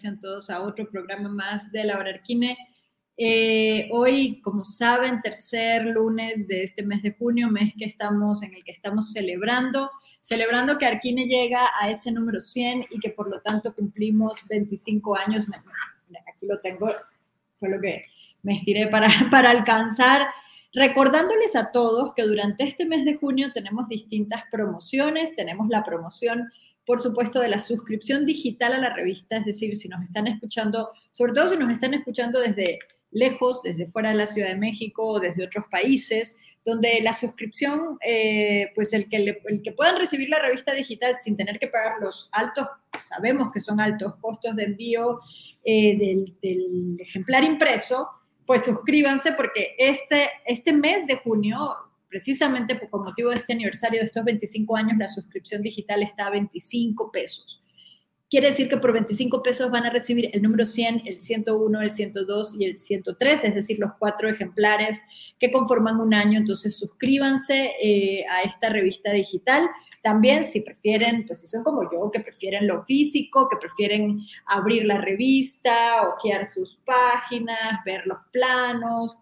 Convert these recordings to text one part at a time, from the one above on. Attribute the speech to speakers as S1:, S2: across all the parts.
S1: sean todos a otro programa más de la Arquine. Eh, hoy, como saben, tercer lunes de este mes de junio, mes que estamos, en el que estamos celebrando, celebrando que Arquine llega a ese número 100 y que por lo tanto cumplimos 25 años. Aquí lo tengo, fue lo que me estiré para, para alcanzar. Recordándoles a todos que durante este mes de junio tenemos distintas promociones, tenemos la promoción por supuesto, de la suscripción digital a la revista, es decir, si nos están escuchando, sobre todo si nos están escuchando desde lejos, desde fuera de la Ciudad de México o desde otros países, donde la suscripción, eh, pues el que, el que puedan recibir la revista digital sin tener que pagar los altos, sabemos que son altos costos de envío eh, del, del, ejemplar impreso, pues suscríbanse porque este, este mes de junio precisamente por motivo de este aniversario de estos 25 años, la suscripción digital está a 25 pesos. Quiere decir que por 25 pesos van a recibir el número 100, el 101, el 102 y el 103, es decir, los cuatro ejemplares que conforman un año. Entonces, suscríbanse eh, a esta revista digital. También, si prefieren, pues si son como yo, que prefieren lo físico, que prefieren abrir la revista, hojear sus páginas, ver los planos,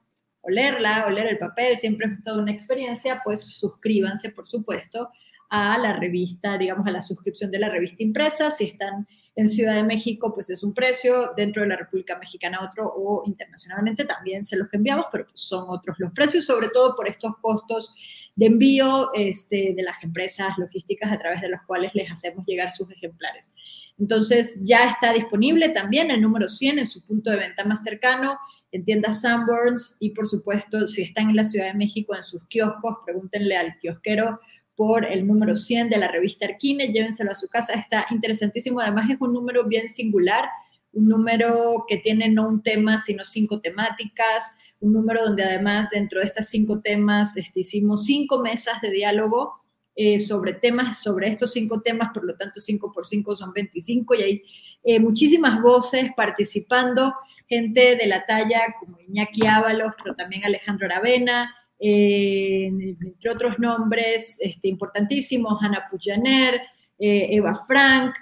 S1: olerla, oler el papel, siempre es toda una experiencia, pues suscríbanse, por supuesto, a la revista, digamos, a la suscripción de la revista impresa. Si están en Ciudad de México, pues es un precio, dentro de la República Mexicana otro, o internacionalmente también se los enviamos, pero pues son otros los precios, sobre todo por estos costos de envío este, de las empresas logísticas a través de los cuales les hacemos llegar sus ejemplares. Entonces, ya está disponible también el número 100 en su punto de venta más cercano en tiendas Sanborns y por supuesto si están en la Ciudad de México en sus kioscos, pregúntenle al kiosquero por el número 100 de la revista Arquine, llévenselo a su casa, está interesantísimo, además es un número bien singular, un número que tiene no un tema, sino cinco temáticas, un número donde además dentro de estas cinco temas este, hicimos cinco mesas de diálogo eh, sobre temas, sobre estos cinco temas, por lo tanto cinco por cinco son 25 y hay eh, muchísimas voces participando gente de la talla como Iñaki Ábalos, pero también Alejandro Aravena, eh, entre otros nombres este, importantísimos, Ana Pujaner, eh, Eva Frank,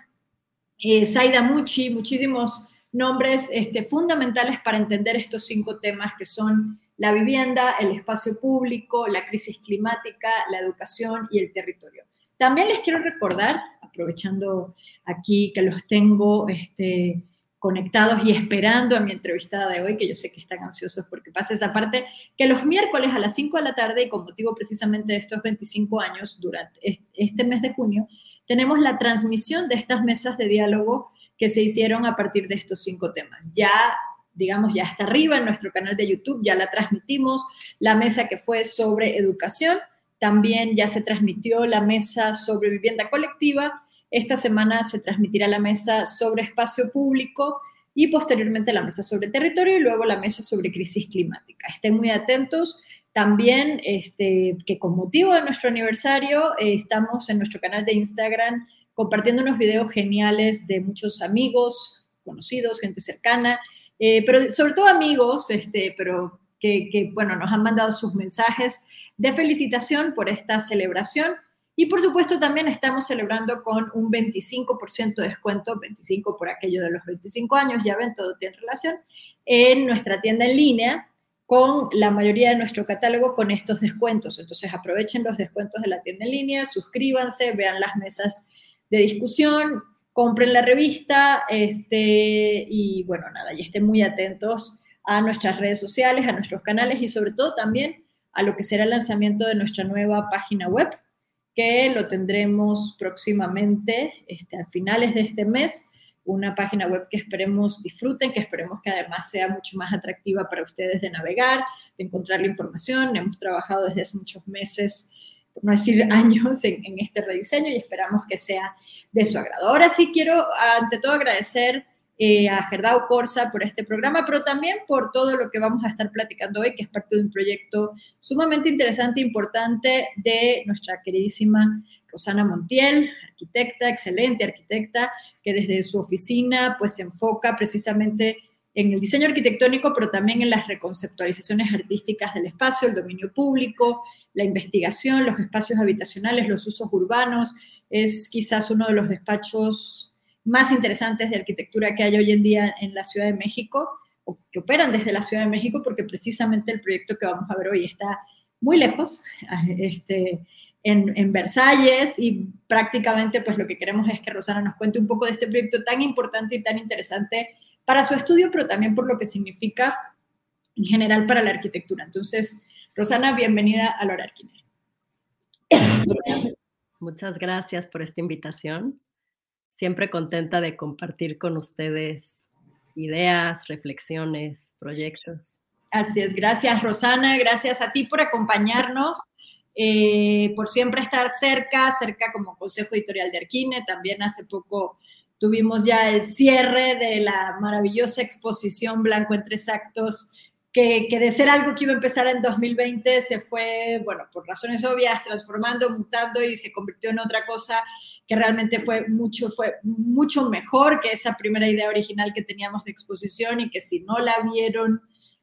S1: eh, Zaida Muchi, muchísimos nombres este, fundamentales para entender estos cinco temas que son la vivienda, el espacio público, la crisis climática, la educación y el territorio. También les quiero recordar, aprovechando aquí que los tengo este, conectados y esperando a mi entrevistada de hoy, que yo sé que están ansiosos porque pase esa parte, que los miércoles a las 5 de la tarde, y con motivo precisamente de estos 25 años, durante este mes de junio, tenemos la transmisión de estas mesas de diálogo que se hicieron a partir de estos cinco temas. Ya, digamos, ya está arriba en nuestro canal de YouTube, ya la transmitimos, la mesa que fue sobre educación, también ya se transmitió la mesa sobre vivienda colectiva esta semana se transmitirá la mesa sobre espacio público y posteriormente la mesa sobre territorio y luego la mesa sobre crisis climática. Estén muy atentos. También este, que con motivo de nuestro aniversario eh, estamos en nuestro canal de Instagram compartiendo unos videos geniales de muchos amigos, conocidos, gente cercana, eh, pero sobre todo amigos, este, pero que, que, bueno, nos han mandado sus mensajes de felicitación por esta celebración y por supuesto también estamos celebrando con un 25% de descuento, 25 por aquello de los 25 años, ya ven, todo tiene relación, en nuestra tienda en línea con la mayoría de nuestro catálogo con estos descuentos. Entonces aprovechen los descuentos de la tienda en línea, suscríbanse, vean las mesas de discusión, compren la revista este, y bueno, nada, y estén muy atentos a nuestras redes sociales, a nuestros canales y sobre todo también a lo que será el lanzamiento de nuestra nueva página web que lo tendremos próximamente, este, a finales de este mes, una página web que esperemos disfruten, que esperemos que además sea mucho más atractiva para ustedes de navegar, de encontrar la información. Hemos trabajado desde hace muchos meses, por no decir años, en, en este rediseño y esperamos que sea de su agrado. Ahora sí quiero, ante todo, agradecer eh, a Gerdao Corsa por este programa, pero también por todo lo que vamos a estar platicando hoy, que es parte de un proyecto sumamente interesante e importante de nuestra queridísima Rosana Montiel, arquitecta, excelente arquitecta, que desde su oficina pues se enfoca precisamente en el diseño arquitectónico, pero también en las reconceptualizaciones artísticas del espacio, el dominio público, la investigación, los espacios habitacionales, los usos urbanos. Es quizás uno de los despachos más interesantes de arquitectura que hay hoy en día en la Ciudad de México o que operan desde la Ciudad de México, porque precisamente el proyecto que vamos a ver hoy está muy lejos, este, en, en, Versalles, y prácticamente pues lo que queremos es que Rosana nos cuente un poco de este proyecto tan importante y tan interesante para su estudio, pero también por lo que significa en general para la arquitectura. Entonces, Rosana, bienvenida a Lorarquine.
S2: Muchas gracias por esta invitación. Siempre contenta de compartir con ustedes ideas, reflexiones, proyectos.
S1: Así es, gracias Rosana, gracias a ti por acompañarnos, eh, por siempre estar cerca, cerca como Consejo Editorial de Arquine. También hace poco tuvimos ya el cierre de la maravillosa exposición Blanco en tres actos que, de ser algo que iba a empezar en 2020 se fue, bueno, por razones obvias, transformando, mutando y se convirtió en otra cosa que realmente fue mucho, fue mucho mejor que esa primera idea original que teníamos de exposición y que si no la vieron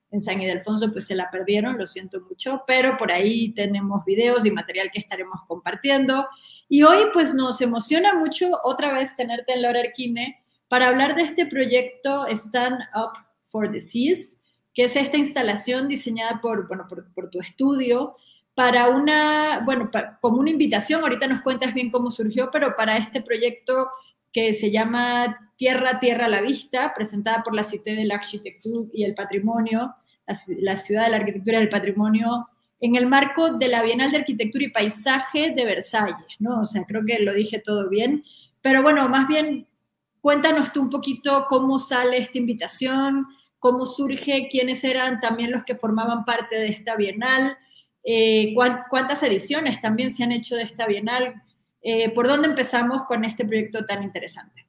S1: en San Ildefonso, pues se la perdieron, lo siento mucho, pero por ahí tenemos videos y material que estaremos compartiendo. Y hoy pues nos emociona mucho otra vez tenerte en Laura Arquine para hablar de este proyecto Stand Up for the Seas, que es esta instalación diseñada por, bueno, por, tu estudio para una, bueno, como una invitación, ahorita nos cuentas bien cómo surgió, pero para este proyecto que se llama Tierra, Tierra a la Vista, presentada por la Cité de la Arquitectura y el Patrimonio, la, Ciudad de la Arquitectura y el Patrimonio, en el marco de la Bienal de Arquitectura y Paisaje de Versalles, ¿no? O sea, creo que lo dije todo bien, pero bueno, más bien cuéntanos tú un poquito cómo sale esta invitación, cómo surge, quiénes eran también los que formaban parte de esta bienal, eh, cuántas ediciones también se han hecho de esta bienal, eh, por dónde empezamos con este proyecto tan interesante.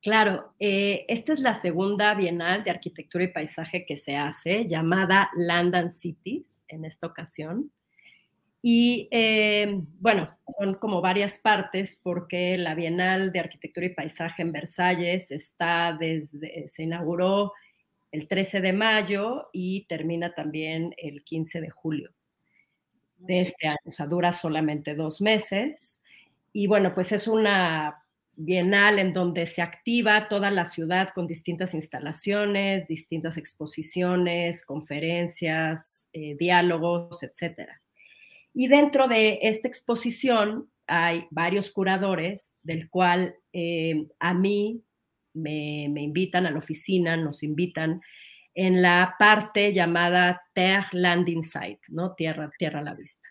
S2: Claro, eh, esta es la segunda bienal de arquitectura y paisaje que se hace, llamada Land and Cities en esta ocasión. Y bueno, son como varias partes porque la Bienal de Arquitectura y Paisaje en Versalles está desde, se inauguró el 13 de mayo y termina también el 15 de julio de este año. O sea, dura solamente dos meses. Y bueno, pues es una bienal en donde se activa toda la ciudad con distintas instalaciones, distintas exposiciones, conferencias, eh, diálogos, etcétera. Y dentro de esta exposición hay varios curadores, del cual eh, a mí me, invitan a la oficina, nos invitan en la parte llamada Terre Landing Site, ¿no? Tierra, tierra a la vista.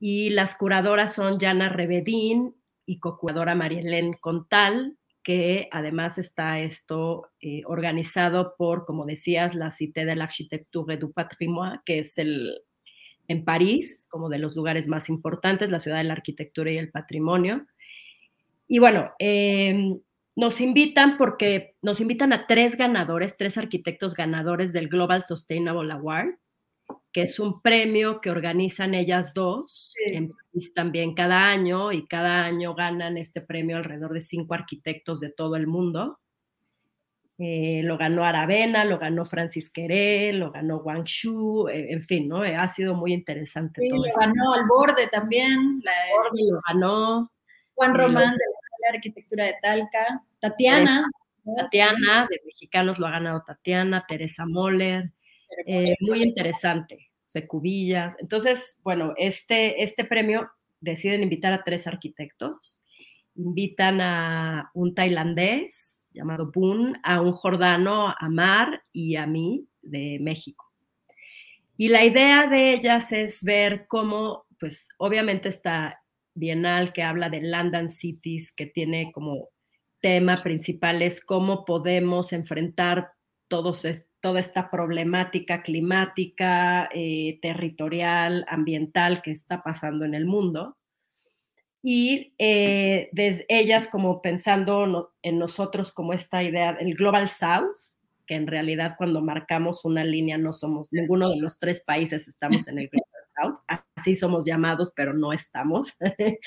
S2: Y las curadoras son Jana Rebedín y co-curadora Marielén Contal, que además está esto eh, organizado por, como decías, la Cité de l'Architecture du Patrimoine, que es el, en París, como de los lugares más importantes, la ciudad de la arquitectura y el patrimonio. Y bueno, em, nos invitan porque nos invitan a tres ganadores, tres arquitectos ganadores del Global Sustainable Award, que es un premio que organizan ellas dos en París también cada año y cada año ganan este premio alrededor de cinco arquitectos de todo el mundo. Eh, lo ganó Aravena, lo ganó Francis Queré, lo ganó Wang Shu, eh, en fin, ¿no? Eh, ha sido muy interesante.
S1: Sí, lo ganó Al Borde también.
S2: La, Borde lo ganó.
S1: Juan Román de la Arquitectura de Talca, Tatiana.
S2: Tatiana, de Mexicanos lo ha ganado Tatiana, Teresa Moller, muy interesante, Secubillas. Entonces, bueno, este, este premio deciden invitar a tres arquitectos, invitan a un tailandés, llamado Boon, a un jordano, a Mar y a mí de México. Y la idea de ellas es ver cómo, pues obviamente esta bienal que habla de Land and Cities, que tiene como tema principal es cómo podemos enfrentar todos toda esta problemática climática, eh, territorial, ambiental que está pasando en el mundo. Y eh, desde ellas como pensando en nosotros como esta idea del Global South, que en realidad cuando marcamos una línea no somos, ninguno de los tres países estamos en el Global Así somos llamados, pero no estamos.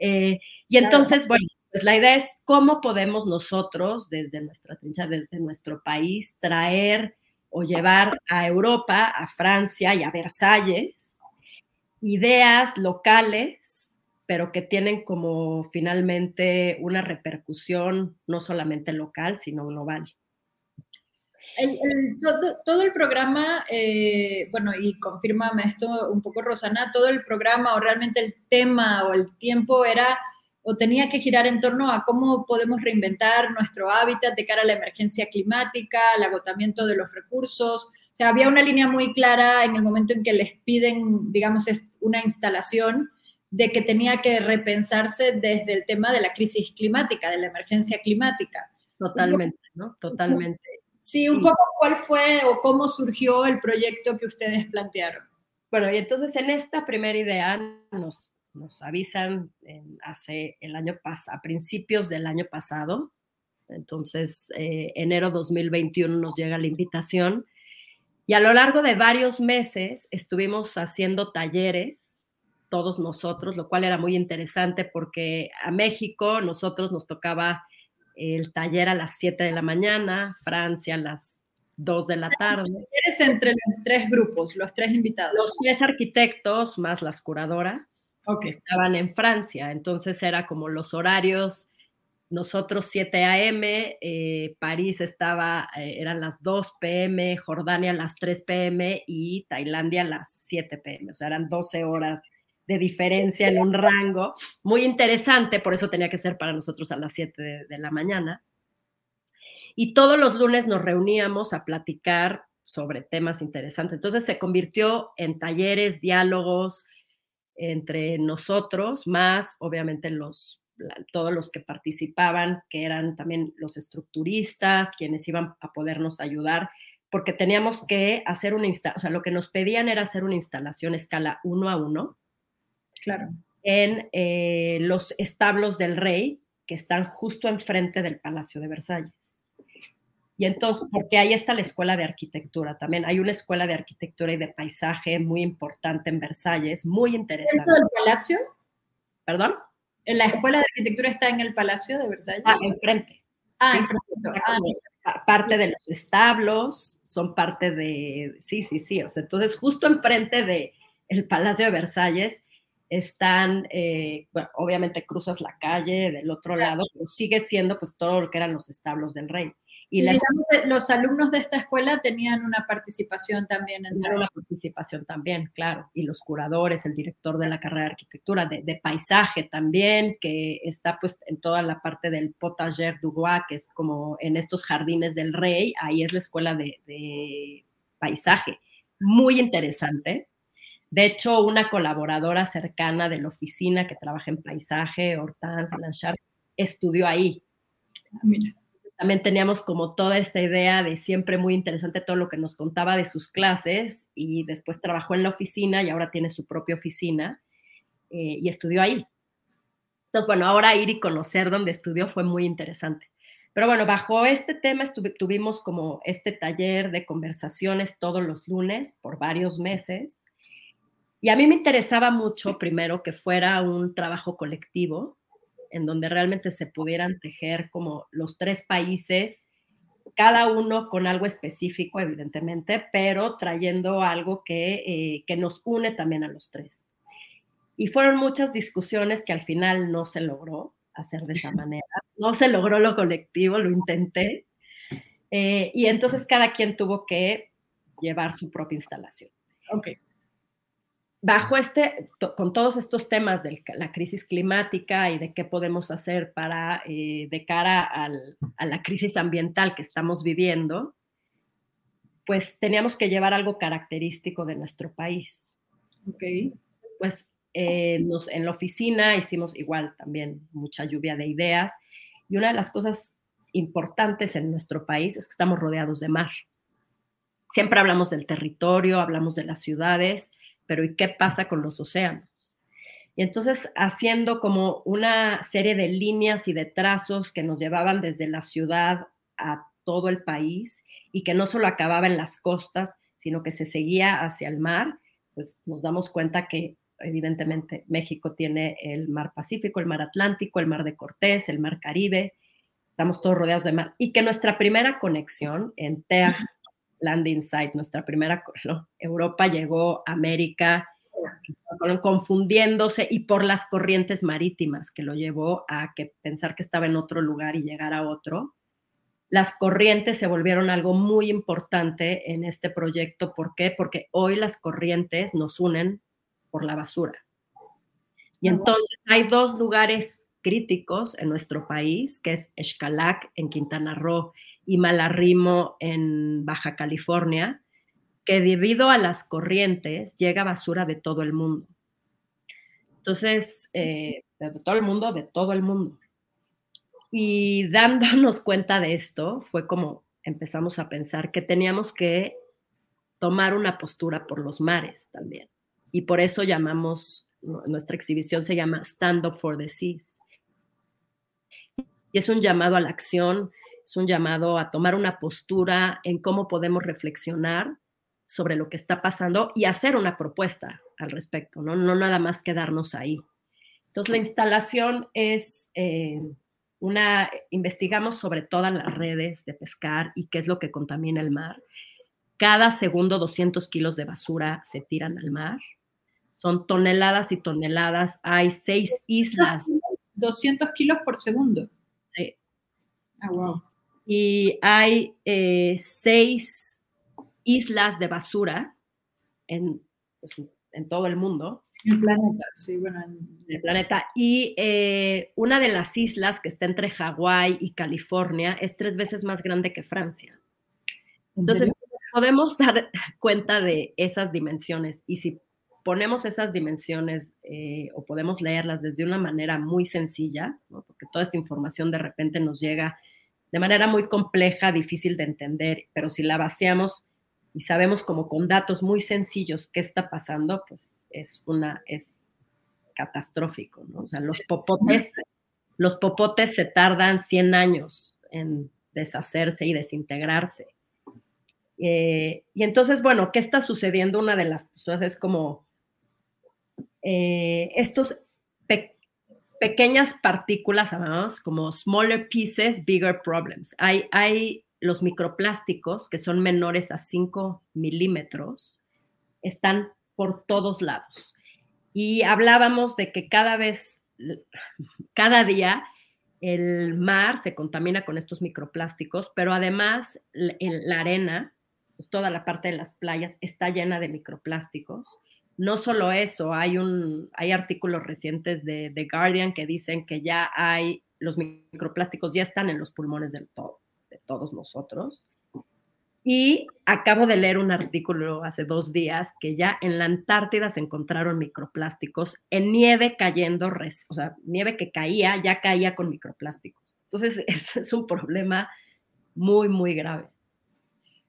S2: Eh, y entonces, bueno, pues la idea es cómo podemos nosotros, desde nuestra trincha, desde nuestro país, traer o llevar a Europa, a Francia y a Versalles ideas locales pero que tienen como finalmente una repercusión no solamente local, sino global.
S1: Todo, el programa, eh, bueno, y confírmame esto un poco, Rosana, todo el programa o realmente el tema o el tiempo era o tenía que girar en torno a cómo podemos reinventar nuestro hábitat de cara a la emergencia climática, al agotamiento de los recursos. O sea, había una línea muy clara en el momento en que les piden, digamos, una instalación de que tenía que repensarse desde el tema de la crisis climática, de la emergencia climática.
S2: Totalmente, ¿no? Totalmente.
S1: Sí, un poco cuál fue o cómo surgió el proyecto que ustedes plantearon.
S2: Bueno, y entonces en esta primera idea nos, nos avisan hace el año pasado, a principios del año pasado, entonces eh, enero 2021 nos llega la invitación y a lo largo de varios meses estuvimos haciendo talleres, todos nosotros, lo cual era muy interesante porque a México nosotros nos tocaba el taller a las 7 de la mañana, Francia a las 2 de la tarde.
S1: Eres entre los tres grupos, los tres invitados.
S2: Los tres arquitectos más las curadoras que estaban en Francia. Entonces era como los horarios, nosotros 7 a.m., eh, París estaba, eh, eran las 2 p.m., Jordania las 3 p.m. y Tailandia las 7 p.m. O sea, eran 12 horas de diferencia en un rango muy interesante, por eso tenía que ser para nosotros a las 7 de, de la mañana. Y todos los lunes nos reuníamos a platicar sobre temas interesantes. Entonces se convirtió en talleres, diálogos, entre nosotros, más obviamente los, todos los que participaban, que eran también los estructuristas, quienes iban a podernos ayudar, porque teníamos que hacer una instalación, o sea, lo que nos pedían era hacer una instalación escala uno a uno.
S1: Claro.
S2: En eh, los establos del rey, que están justo enfrente del Palacio de Versalles. Y entonces, porque ahí está la escuela de arquitectura también. Hay una escuela de arquitectura y de paisaje muy importante en Versalles, muy interesante.
S1: ¿Es el palacio?
S2: ¿Perdón?
S1: ¿La escuela de arquitectura está en el palacio de Versalles?
S2: Ah, enfrente. Ah, enfrente. Ah, parte de los establos, son parte de, sí, sí, sí. O sea, entonces, justo enfrente de el Palacio de Versalles están, eh, bueno, obviamente cruzas la calle del otro lado, pero sigue siendo pues todo lo que eran los establos del rey.
S1: Y, eh, los alumnos de esta escuela tenían una participación también
S2: en la... participación también, claro. Y los curadores, el director de la carrera de arquitectura, de, paisaje también, que está pues en toda la parte del Potager du Roi, que es como en estos jardines del rey, ahí es la escuela de, de paisaje. Muy interesante. De hecho, una colaboradora cercana de la oficina que trabaja en paisaje, Hortense Blanchard, estudió ahí. Ah, mira también teníamos como toda esta idea de siempre muy interesante todo lo que nos contaba de sus clases y después trabajó en la oficina y ahora tiene su propia oficina eh, y estudió ahí. Entonces, bueno, ahora ir y conocer dónde estudió fue muy interesante. Pero bueno, bajo este tema tuvimos como este taller de conversaciones todos los lunes por varios meses. Y a mí me interesaba mucho, primero, que fuera un trabajo colectivo, en donde realmente se pudieran tejer como los tres países, cada uno con algo específico, evidentemente, pero trayendo algo que, eh, que nos une también a los tres. Y fueron muchas discusiones que al final no se logró hacer de esa manera. No se logró lo colectivo, lo intenté. Eh, y entonces cada quien tuvo que llevar su propia instalación.
S1: Ok
S2: bajo este, con todos estos temas de la crisis climática y de qué podemos hacer para, eh, de cara a la crisis ambiental que estamos viviendo, pues teníamos que llevar algo característico de nuestro país.
S1: Ok.
S2: Pues eh, nos, en la oficina hicimos igual también mucha lluvia de ideas y una de las cosas importantes en nuestro país es que estamos rodeados de mar. Siempre hablamos del territorio, hablamos de las ciudades, pero ¿y qué pasa con los océanos? Y entonces haciendo como una serie de líneas y de trazos que nos llevaban desde la ciudad a todo el país y que no solo acababa en las costas, sino que se seguía hacia el mar, pues nos damos cuenta que evidentemente México tiene el mar Pacífico, el mar Atlántico, el mar de Cortés, el mar Caribe, estamos todos rodeados de mar, y que nuestra primera conexión en TEA Landing Site, nuestra primera, Europa llegó a América confundiéndose y por las corrientes marítimas que lo llevó a que pensar que estaba en otro lugar y llegar a otro. Las corrientes se volvieron algo muy importante en este proyecto. ¿Por qué? Porque hoy las corrientes nos unen por la basura. Y entonces hay dos lugares críticos en nuestro país, que es Xcalac en Quintana Roo y Malarrimo en Baja California, que debido a las corrientes llega basura de todo el mundo. Entonces, eh, de todo el mundo, de todo el mundo. Y dándonos cuenta de esto, fue como empezamos a pensar que teníamos que tomar una postura por los mares también. Y por eso llamamos, nuestra exhibición se llama Stand Up for the Seas. Y es un llamado a la acción, es un llamado a tomar una postura en cómo podemos reflexionar sobre lo que está pasando y hacer una propuesta al respecto, no, no nada más quedarnos ahí. Entonces, la instalación es eh, una, investigamos sobre todas las redes de pescar y qué es lo que contamina el mar. Cada segundo 200 kilos de basura se tiran al mar. Son toneladas y toneladas. Hay seis islas.
S1: 200 kilos por segundo.
S2: Sí.
S1: Ah, wow.
S2: Y hay eh, seis islas de basura en, pues, en todo el mundo.
S1: El planeta, sí, bueno.
S2: En el planeta. Y eh, una de las islas que está entre Hawái y California es tres veces más grande que Francia. Entonces, podemos dar cuenta de esas dimensiones y si ponemos esas dimensiones eh, o podemos leerlas desde una manera muy sencilla, porque toda esta información de repente nos llega de manera muy compleja, difícil de entender, pero si la vaciamos y sabemos como con datos muy sencillos qué está pasando, pues es una, es catastrófico, ¿no? O sea, los popotes, los popotes se tardan 100 años en deshacerse y desintegrarse. Eh, y entonces, bueno, ¿qué está sucediendo? Una de las cosas es como eh, estos pequeñas partículas, llamamos como smaller pieces, bigger problems. Hay, hay los microplásticos, que son menores a 5 milímetros, están por todos lados. Y hablábamos de que cada vez, cada día, el mar se contamina con estos microplásticos, pero además la arena, pues toda la parte de las playas está llena de microplásticos. No solo eso, hay, un, hay artículos recientes de The Guardian que dicen que ya hay, los microplásticos ya están en los pulmones del todo de todos nosotros. Y acabo de leer un artículo hace dos días que ya en la Antártida se encontraron microplásticos en nieve cayendo, o sea, nieve que caía, ya caía con microplásticos. Entonces, es un problema muy, muy grave.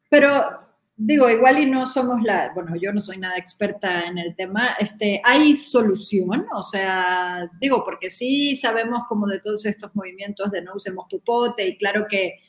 S1: Pero digo, igual y no somos la, bueno, yo no soy nada experta en el tema, este, ¿hay solución? O sea, digo, porque sí sabemos como de todos estos movimientos de no usemos pupote y claro que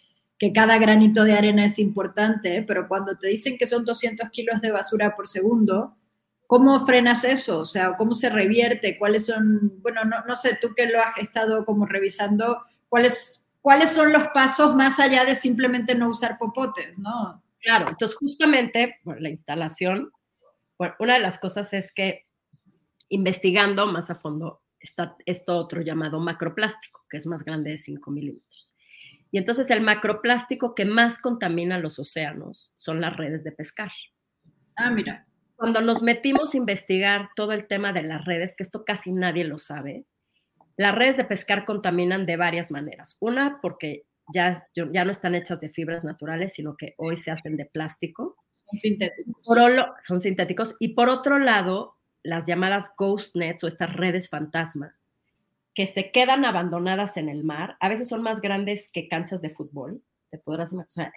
S1: que cada granito de arena es importante, pero cuando te dicen que son 200 kilos de basura por segundo, ¿cómo frenas eso? O sea, ¿cómo se revierte? ¿Cuáles son, bueno, no, no sé, tú que lo has estado como revisando, ¿cuáles, ¿cuáles son los pasos más allá de simplemente no usar popotes, no?
S2: Claro, entonces justamente por la instalación, bueno, una de las cosas es que investigando más a fondo está esto otro llamado macroplástico, que es más grande de 5 milímetros. Y entonces el macroplástico que más contamina los océanos son las redes de pescar.
S1: Ah, mira.
S2: Cuando nos metimos a investigar todo el tema de las redes, que esto casi nadie lo sabe, las redes de pescar contaminan de varias maneras. Una, porque ya, ya no están hechas de fibras naturales, sino que hoy se hacen de plástico.
S1: Son sintéticos.
S2: son sintéticos. Y por otro lado, las llamadas ghost nets o estas redes fantasma, que se quedan abandonadas en el mar, a veces son más grandes que canchas de fútbol, te podrás o sea,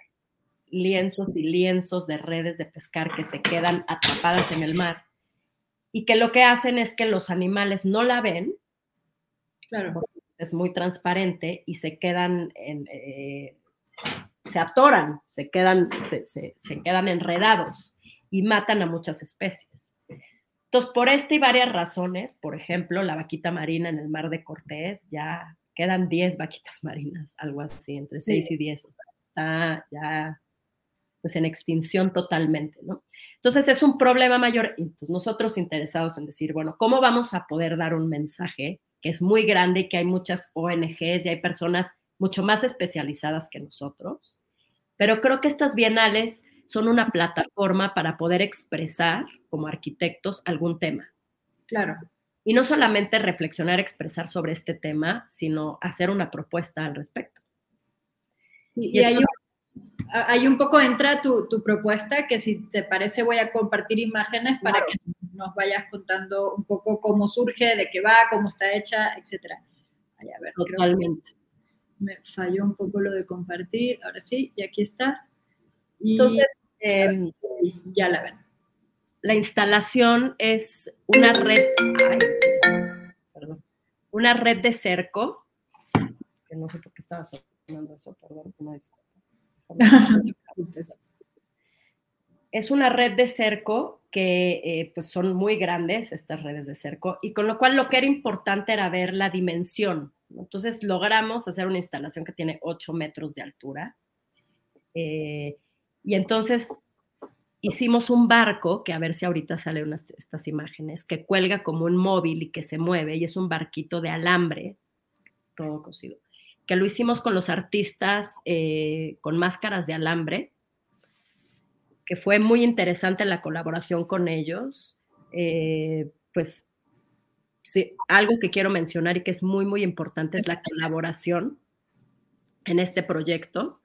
S2: lienzos y lienzos de redes de pescar que se quedan atrapadas en el mar y que lo que hacen es que los animales no la ven,
S1: claro.
S2: Es muy transparente y se quedan en, eh, se atoran, se quedan, se quedan enredados y matan a muchas especies. Entonces, por esta y varias razones, por ejemplo, la vaquita marina en el mar de Cortés, ya quedan 10 vaquitas marinas, algo así, entre 6 y 10. Está ya pues en extinción totalmente, ¿no? Entonces es un problema mayor pues, nosotros interesados en decir, bueno, ¿cómo vamos a poder dar un mensaje que es muy grande y que hay muchas ONGs y hay personas mucho más especializadas que nosotros? Pero creo que estas bienales son una plataforma para poder expresar como arquitectos algún tema.
S1: Claro.
S2: Y no solamente reflexionar, expresar sobre este tema, sino hacer una propuesta al respecto.
S1: y, hay, hay un poco entra tu, tu, propuesta, que si te parece voy a compartir imágenes para que nos vayas contando un poco cómo surge, de qué va, cómo está hecha, etc.
S2: a ver, Totalmente.
S1: Me falló un poco lo de compartir. Ahora sí, y aquí está.
S2: Entonces, em,
S1: ya la ven.
S2: La instalación es una red, perdón, una red de cerco, que no sé por qué estaba sonando eso, perdón, no es es una red de cerco que eh, pues son muy grandes estas redes de cerco y con lo cual lo que era importante era ver la dimensión. Entonces logramos hacer una instalación que tiene 8 metros de altura eh, y entonces hicimos un barco, que a ver si ahorita salen estas imágenes, que cuelga como un móvil y que se mueve y es un barquito de alambre, todo cosido que lo hicimos con los artistas eh, con máscaras de alambre, que fue muy interesante la colaboración con ellos. Eh, pues sí, algo que quiero mencionar y que es muy, muy importante es la colaboración en este proyecto.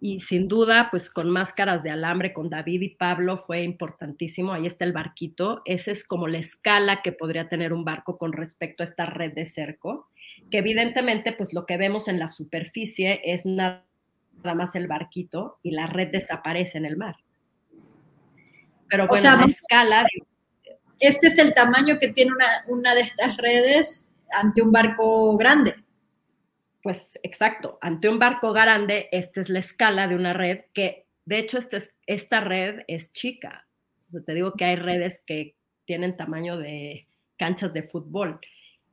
S2: Y sin duda, pues con máscaras de alambre, con David y Pablo fue importantísimo. Ahí está el barquito. Esa es como la escala que podría tener un barco con respecto a esta red de cerco que evidentemente pues lo que vemos en la superficie es nada más el barquito y la red desaparece en el mar. Pero bueno, la escala...
S1: Este es el tamaño que tiene una, una de estas redes ante un barco grande.
S2: Pues exacto, ante un barco grande, esta es la escala de una red que, de hecho, este esta red es chica. te digo que hay redes que tienen tamaño de canchas de fútbol.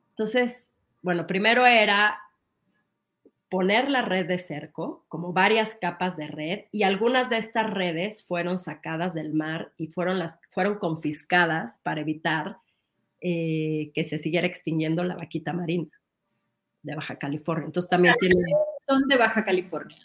S2: Entonces, bueno, primero era poner la red de cerco, como varias capas de red, y algunas de estas redes fueron sacadas del mar y fueron, las, fueron confiscadas para evitar eh, que se siguiera extinguiendo la vaquita marina de Baja California. Entonces también
S1: Son de Baja California.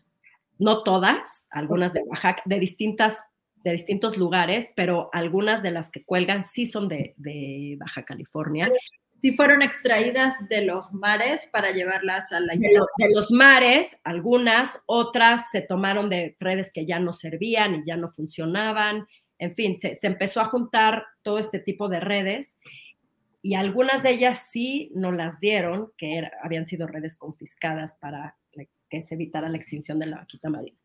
S2: No todas, algunas de Baja, de distintas de distintos lugares, pero algunas de las que cuelgan sí son de, de Baja California
S1: si fueron extraídas de los mares para llevarlas a la
S2: de los, de los, mares, algunas, otras se tomaron de redes que ya no servían y ya no funcionaban. En fin, se, se empezó a juntar todo este tipo de redes y algunas de ellas sí nos las dieron, que habían sido redes confiscadas para que se evitara la extinción de la vaquita marina.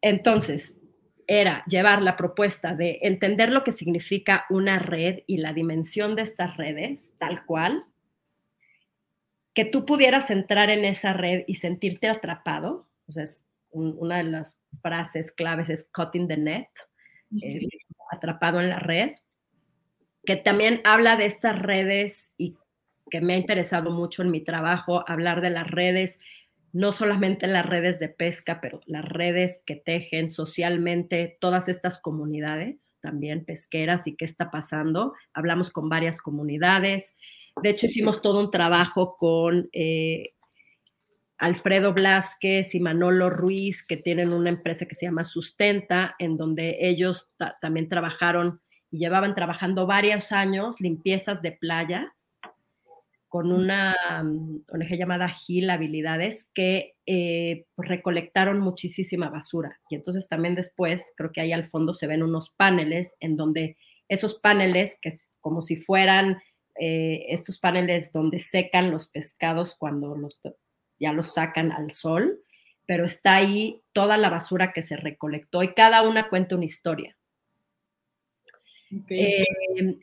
S2: Entonces, era llevar la propuesta de entender lo que significa una red y la dimensión de estas redes, tal cual, que tú pudieras entrar en esa red y sentirte atrapado. O sea, una de las frases claves es cutting the net, eh, atrapado en la red, que también habla de estas redes y que me ha interesado mucho en mi trabajo, hablar de las redes no solamente las redes de pesca, pero las redes que tejen socialmente todas estas comunidades, también pesqueras y qué está pasando. Hablamos con varias comunidades. De hecho, hicimos todo un trabajo con eh, Alfredo Blasquez y Manolo Ruiz, que tienen una empresa que se llama Sustenta, en donde ellos también trabajaron y llevaban trabajando varios años limpiezas de playas con una mm, ONG llamada Gil Habilidades que eh, pues, recolectaron muchísima basura. Y entonces también después, creo que ahí al fondo se ven unos paneles en donde esos paneles, que es como si fueran eh, estos paneles donde secan los pescados cuando los, ya los sacan al sol, pero está ahí toda la basura que se recolectó y cada una cuenta una historia. Eh,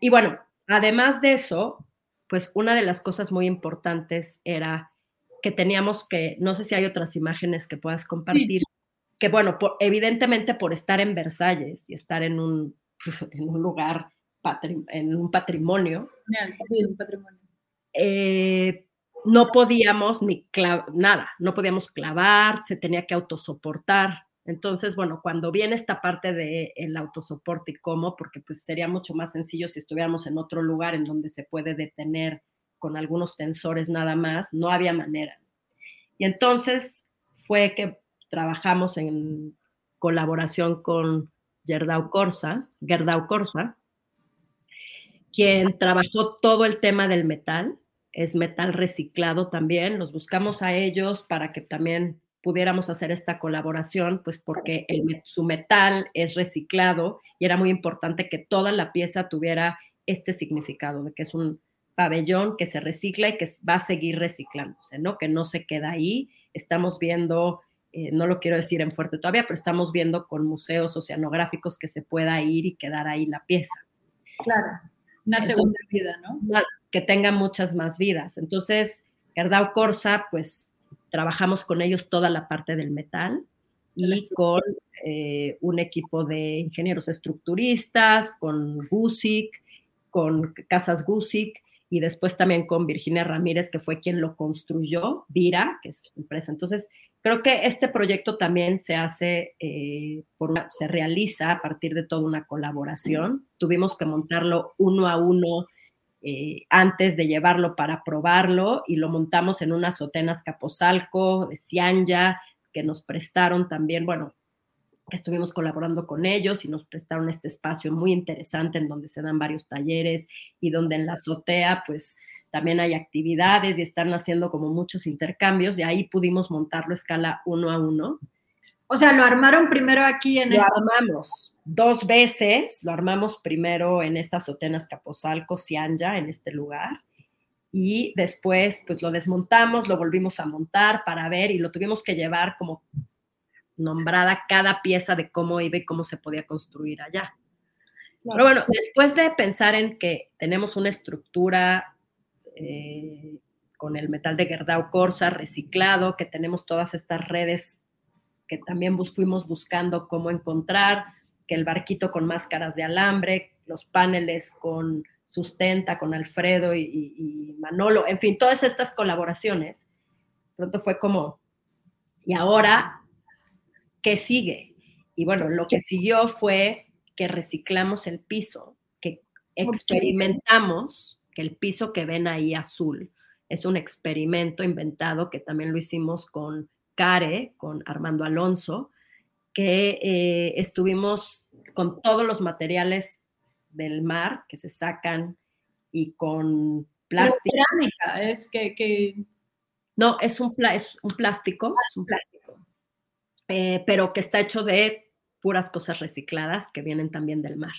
S2: y bueno, además de eso, pues una de las cosas muy importantes era que teníamos que, no sé si hay otras imágenes que puedas compartir, que bueno, evidentemente por estar en Versalles y estar en un, pues, en un lugar, en un patrimonio.
S1: Sí, un patrimonio.
S2: Eh, no podíamos ni nada, no podíamos clavar, se tenía que autosoportar. Entonces, bueno, cuando viene esta parte del el autosoporte y cómo, porque pues sería mucho más sencillo si estuviéramos en otro lugar en donde se puede detener con algunos tensores nada más, no había manera. Y entonces fue que trabajamos en colaboración con Gerdau Corsa, Gerdau Corsa, quien trabajó todo el tema del metal, es metal reciclado también, los buscamos a ellos para que también pudiéramos hacer esta colaboración, pues porque su metal es reciclado y era muy importante que toda la pieza tuviera este significado, de que es un pabellón que se recicla y que va a seguir reciclándose, ¿no? Que no se queda ahí. Estamos viendo, eh, no lo quiero decir en fuerte todavía, pero estamos viendo con museos oceanográficos que se pueda ir y quedar ahí la pieza.
S1: Claro, una segunda vida, ¿no?
S2: Que tenga muchas más vidas. Entonces, Gerdau Corsa, pues trabajamos con ellos toda la parte del metal y con eh, un equipo de ingenieros estructuristas, con Gusick, con Casas Gusick y después también con Virginia Ramírez, que fue quien lo construyó, Vira, que es empresa. Entonces, creo que este proyecto también se hace, eh, por se realiza a partir de toda una colaboración. Tuvimos que montarlo uno a uno eh, antes de llevarlo para probarlo y lo montamos en unas sotenas Capozalco, de Cianya, que nos prestaron también, bueno, estuvimos colaborando con ellos y nos prestaron este espacio muy interesante en donde se dan varios talleres y donde en la azotea pues también hay actividades y están haciendo como muchos intercambios y ahí pudimos montarlo a escala uno a uno.
S1: O sea, lo armaron primero aquí en...
S2: Lo armamos dos veces, lo armamos primero en estas sotenas Capozalco, Cianya, en este lugar, y después pues lo desmontamos, lo volvimos a montar para ver y lo tuvimos que llevar como nombrada cada pieza de cómo iba y cómo se podía construir allá. Pero bueno, después de pensar en que tenemos una estructura eh, con el metal de Gerdau Corsa reciclado, que tenemos todas estas redes que también fuimos buscando cómo encontrar, que el barquito con máscaras de alambre, los paneles con Sustenta, con Alfredo y, Manolo, en fin, todas estas colaboraciones. Pronto fue como, ¿y ahora qué sigue? Y bueno, lo que siguió fue que reciclamos el piso, que experimentamos que el piso que ven ahí azul es un experimento inventado que también lo hicimos con CARE, con Armando Alonso, que eh, estuvimos con todos los materiales del mar que se sacan y con plástico.
S1: cerámica, es que,
S2: No, es un, es un plástico, es un plástico, eh, pero que está hecho de puras cosas recicladas que vienen también del mar.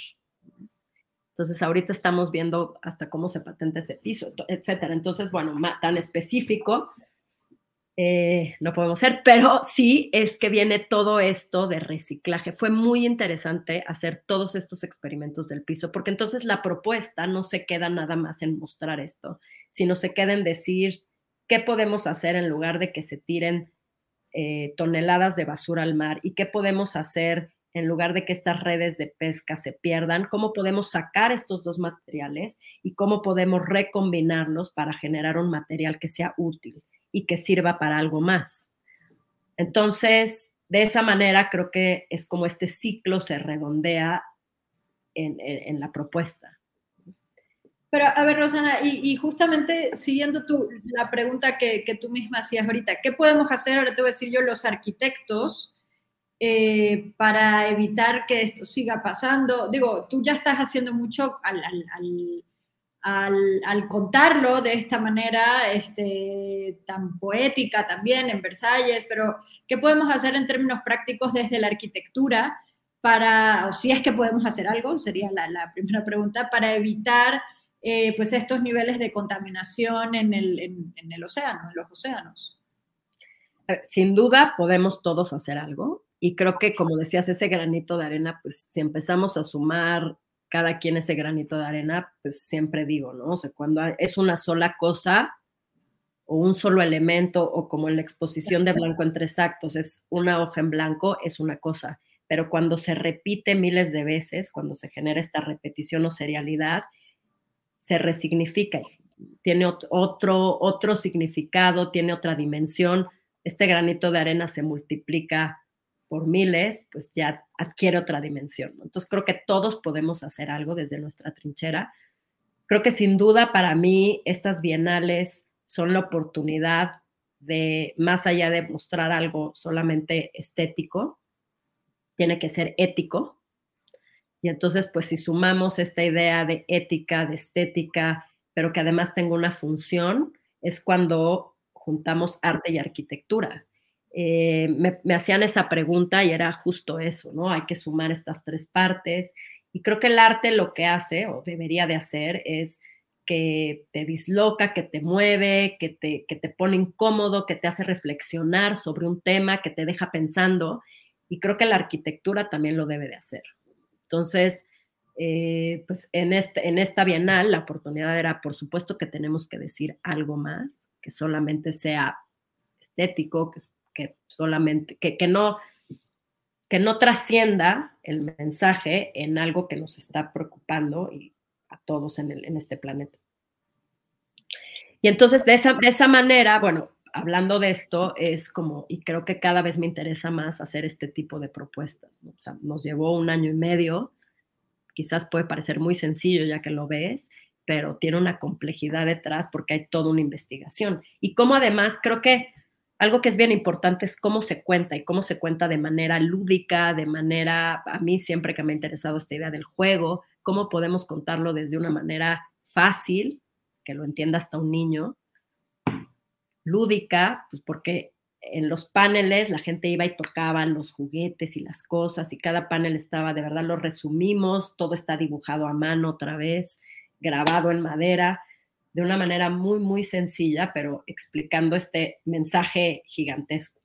S2: Entonces, ahorita estamos viendo hasta cómo se patenta ese piso, etcétera. Entonces, bueno, tan específico, eh, no podemos ser, pero sí es que viene todo esto de reciclaje. Fue muy interesante hacer todos estos experimentos del piso, porque entonces la propuesta no se queda nada más en mostrar esto, sino se queda en decir qué podemos hacer en lugar de que se tiren eh, toneladas de basura al mar y qué podemos hacer en lugar de que estas redes de pesca se pierdan, cómo podemos sacar estos dos materiales y cómo podemos recombinarlos para generar un material que sea útil y que sirva para algo más. Entonces, de esa manera creo que es como este ciclo se redondea en, la propuesta.
S1: Pero a ver, Rosana, y, justamente siguiendo tu, la pregunta que, tú misma hacías ahorita, ¿qué podemos hacer, ahora te voy a decir yo, los arquitectos, eh, para evitar que esto siga pasando? Digo, tú ya estás haciendo mucho al, contarlo de esta manera este, tan poética también en Versalles, pero ¿qué podemos hacer en términos prácticos desde la arquitectura para, o si es que podemos hacer algo, sería la, primera pregunta, para evitar eh, pues estos niveles de contaminación en el, en el océano, en los océanos?
S2: Sin duda podemos todos hacer algo y creo que como decías, ese granito de arena, pues si empezamos a sumar cada quien ese granito de arena, pues siempre digo, ¿no? O sea, cuando es una sola cosa o un solo elemento o como en la exposición de blanco en tres actos es una hoja en blanco, es una cosa, pero cuando se repite miles de veces, cuando se genera esta repetición o serialidad, se resignifica, tiene otro, otro significado, tiene otra dimensión, este granito de arena se multiplica por miles, pues ya adquiere otra dimensión. Entonces creo que todos podemos hacer algo desde nuestra trinchera. Creo que sin duda para mí estas bienales son la oportunidad de, más allá de mostrar algo solamente estético, tiene que ser ético. Y entonces, pues si sumamos esta idea de ética, de estética, pero que además tenga una función, es cuando juntamos arte y arquitectura. Eh, me, hacían esa pregunta y era justo eso, ¿no? Hay que sumar estas tres partes. Y creo que el arte lo que hace, o debería de hacer, es que te disloca, que te mueve, que te, que te pone incómodo, que te hace reflexionar sobre un tema, que te deja pensando. Y creo que la arquitectura también lo debe de hacer. Entonces, eh, pues en, este, en esta bienal la oportunidad era, por supuesto, que tenemos que decir algo más, que solamente sea estético, que que solamente, que, que no, que no trascienda el mensaje en algo que nos está preocupando a todos en, el, en este planeta. Y entonces de esa, de esa manera, bueno, hablando de esto, es como, y creo que cada vez me interesa más hacer este tipo de propuestas. O sea, nos llevó un año y medio, quizás puede parecer muy sencillo ya que lo ves, pero tiene una complejidad detrás porque hay toda una investigación. Y como además creo que algo que es bien importante es cómo se cuenta y cómo se cuenta de manera lúdica, de manera, a mí siempre que me ha interesado esta idea del juego, cómo podemos contarlo desde una manera fácil, que lo entienda hasta un niño, lúdica, pues porque en los paneles la gente iba y tocaba los juguetes y las cosas y cada panel estaba, de verdad lo resumimos, todo está dibujado a mano otra vez, grabado en madera de una manera muy, muy sencilla, pero explicando este mensaje gigantesco.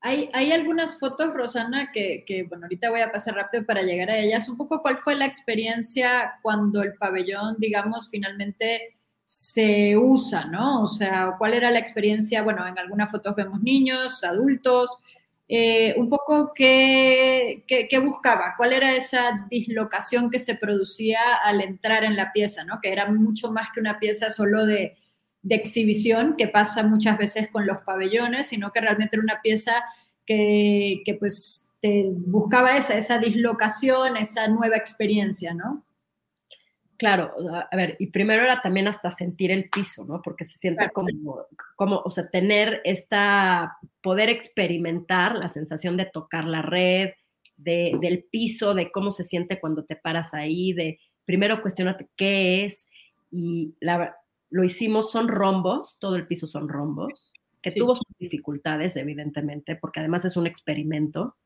S1: Hay, hay algunas fotos, Rosana, que, que, bueno, ahorita voy a pasar rápido para llegar a ellas. Un poco cuál fue la experiencia cuando el pabellón, digamos, finalmente se usa, ¿no? O sea, cuál era la experiencia, bueno, en algunas fotos vemos niños, adultos, eh, un poco qué, buscaba, cuál era esa dislocación que se producía al entrar en la pieza, ¿no? que era mucho más que una pieza solo de, exhibición, que pasa muchas veces con los pabellones, sino que realmente era una pieza que, pues te buscaba esa, esa dislocación, esa nueva experiencia, ¿no?
S2: Claro, a ver, y primero era también hasta sentir el piso, ¿no? Porque se siente como, como, o sea, tener esta, poder experimentar la sensación de tocar la red, de, del piso, de cómo se siente cuando te paras ahí, de primero cuestionarte qué es, y la, lo hicimos, son rombos, todo el piso son rombos, que tuvo sus dificultades, evidentemente, porque además es un experimento,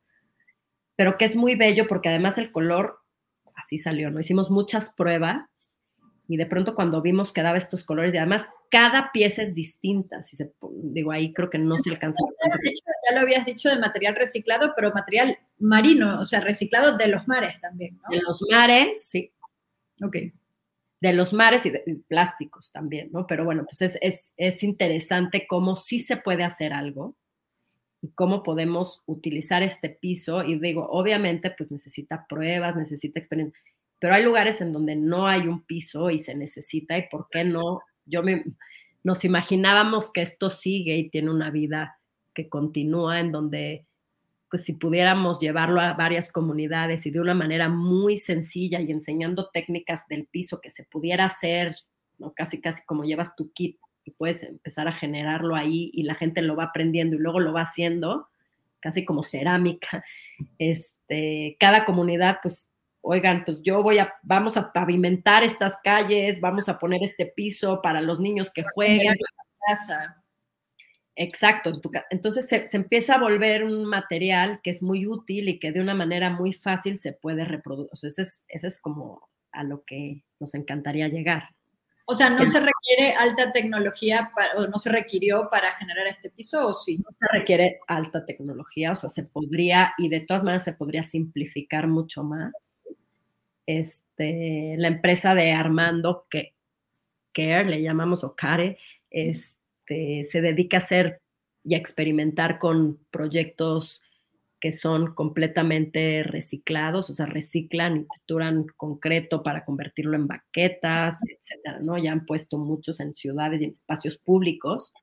S2: pero que es muy bello porque además el color así salió, ¿no? Hicimos muchas pruebas y de pronto cuando vimos que daba estos colores y además cada pieza es distinta, si se, digo, ahí creo que no se alcanza.
S1: De hecho, ya lo habías dicho de material reciclado, pero material marino, o sea, reciclado de los mares también, ¿no?
S2: De los mares, sí.
S1: Ok.
S2: De los mares y de plásticos también, ¿no? Pero bueno, pues es, es, es interesante cómo sí se puede hacer algo y cómo podemos utilizar este piso. Y digo, obviamente, pues necesita pruebas, necesita experiencia, pero hay lugares en donde no hay un piso y se necesita, y por qué no. Yo me, nos imaginábamos que esto sigue y tiene una vida que continúa, en donde, pues si pudiéramos llevarlo a varias comunidades y de una manera muy sencilla y enseñando técnicas del piso que se pudiera hacer, ¿no? casi, casi como llevas tu kit y puedes empezar a generarlo ahí y la gente lo va aprendiendo y luego lo va haciendo, casi como cerámica. Este, cada comunidad, pues, oigan, pues yo voy a, vamos a pavimentar estas calles, vamos a poner este piso para los niños que jueguen. Exacto, entonces se, se, empieza a volver un material que es muy útil y que de una manera muy fácil se puede reproducir. O sea, ese es, ese es como a lo que nos encantaría llegar.
S1: O sea, ¿no se requiere alta tecnología o no se requirió para generar este piso o sí?
S2: No se requiere alta tecnología, o sea, se podría, y de todas maneras se podría simplificar mucho más. Este, la empresa de Armando, que Care, le llamamos o Care, este, se dedica a hacer y a experimentar con proyectos que son completamente reciclados, o sea, reciclan y trituran concreto para convertirlo en baquetas, etcétera, ¿no? Ya han puesto muchos en ciudades y en espacios públicos,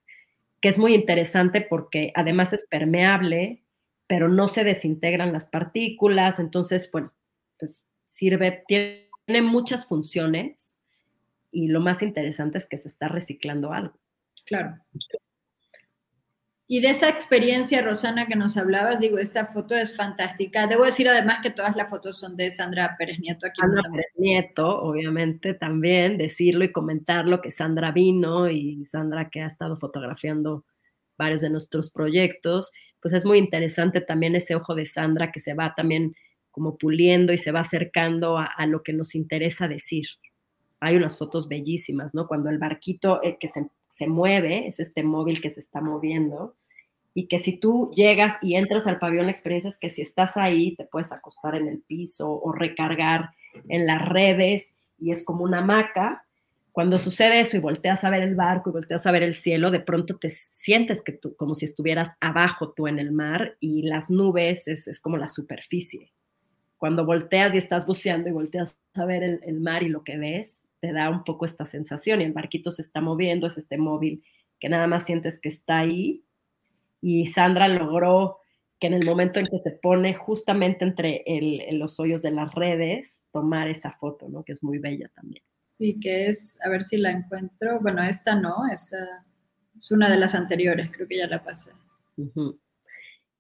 S2: que es muy interesante porque además es permeable pero no se desintegran las partículas, entonces, bueno, pues sirve, tiene muchas funciones y lo más interesante es que se está reciclando algo.
S1: Claro. Y de esa experiencia, Rosana, que nos hablabas, digo, esta foto es fantástica. Debo decir además que todas las fotos son de Sandra Pérez Nieto. Aquí
S2: Sandra Pérez Nieto, obviamente, también decirlo y comentarlo que Sandra vino y Sandra que ha estado fotografiando varios de nuestros proyectos. Pues es muy interesante también ese ojo de Sandra que se va también como puliendo y se va acercando a, lo que nos interesa decir. Hay unas fotos bellísimas, ¿no? Cuando el barquito eh, que se, se mueve, es este móvil que se está moviendo, y que si tú llegas y entras al pabellón, la experiencia es que si estás ahí te puedes acostar en el piso o recargar en las redes y es como una hamaca. Cuando sucede eso y volteas a ver el barco y volteas a ver el cielo, de pronto te sientes que tú, como si estuvieras abajo tú en el mar y las nubes es, es como la superficie. Cuando volteas y estás buceando y volteas a ver el, el mar y lo que ves, te da un poco esta sensación y el barquito se está moviendo, es este móvil que nada más sientes que está ahí y Sandra logró que en el momento en que se pone justamente entre los hoyos de las redes, tomar esa foto, ¿no? Que es muy bella también.
S1: Sí, que es, a ver si la encuentro. Bueno, esta no, esa es una de las anteriores, creo que ya la pasé.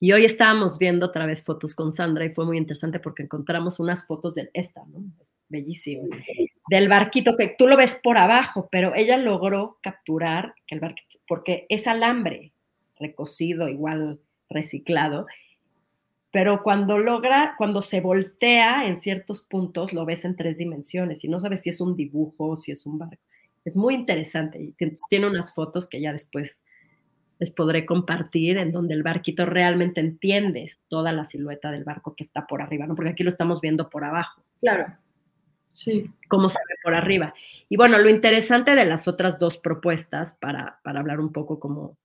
S2: Y hoy estábamos viendo otra vez fotos con Sandra y fue muy interesante porque encontramos unas fotos de esta, ¿no? Es bellísimo. Del barquito que tú lo ves por abajo, pero ella logró capturar que el barquito, porque es alambre, recocido, igual reciclado, pero cuando logra, cuando se voltea en ciertos puntos, lo ves en tres dimensiones y no sabes si es un dibujo, si es un barco. Es muy interesante y tiene unas fotos que ya después les podré compartir en donde el barquito realmente entiendes toda la silueta del barco que está por arriba, ¿no? Porque aquí lo estamos viendo por abajo.
S1: Claro. Sí.
S2: Cómo se ve por arriba. Y bueno, lo interesante de las otras dos propuestas, para, para hablar un poco como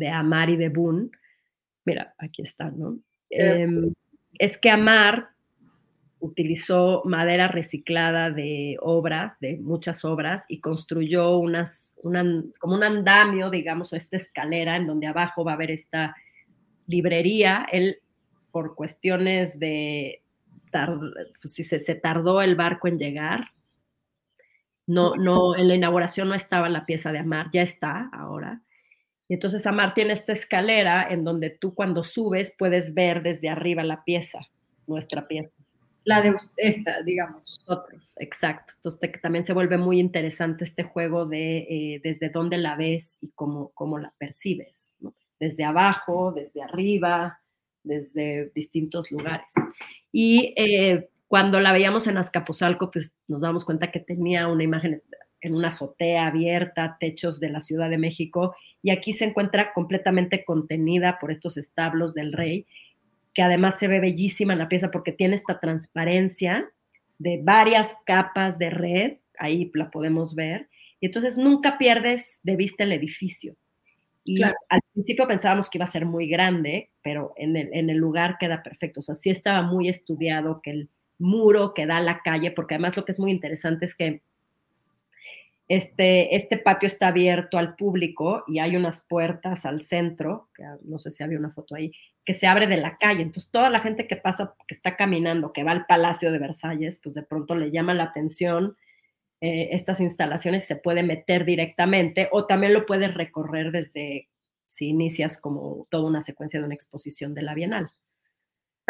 S2: de Amar y de Boone, mira, aquí está, ¿no? Em, es que Amar utilizó madera reciclada de obras, de muchas obras, y construyó unas, como un andamio, digamos, esta escalera en donde abajo va a haber esta librería. Él, por cuestiones de, pues, si se, se, tardó el barco en llegar, no, no, en la inauguración no estaba la pieza de Amar, ya está ahora. Y entonces Amar tiene esta escalera en donde tú cuando subes puedes ver desde arriba la pieza, nuestra pieza.
S1: La de esta, digamos.
S2: Otros, exacto. Entonces también se vuelve muy interesante este juego de eh, desde dónde la ves y cómo, cómo la percibes, Desde abajo, desde arriba, desde distintos lugares. Y eh, cuando la veíamos en Azcapotzalco, pues nos damos cuenta que tenía una imagen en una azotea abierta, techos de la Ciudad de México, y aquí se encuentra completamente contenida por estos establos del rey, que además se ve bellísima en la pieza porque tiene esta transparencia de varias capas de red, ahí la podemos ver, y entonces nunca pierdes de vista el edificio. Y al principio pensábamos que iba a ser muy grande, pero en el, en el lugar queda perfecto. O sea, sí estaba muy estudiado que el muro que da a la calle, porque además lo que es muy interesante es que este, este patio está abierto al público y hay unas puertas al centro, que no sé si había una foto ahí, que se abre de la calle. Entonces, toda la gente que pasa, que está caminando, que va al Palacio de Versalles, pues de pronto le llama la atención eh, estas instalaciones, se puede meter directamente o también lo puedes recorrer desde si inicias como toda una secuencia de una exposición de la Bienal.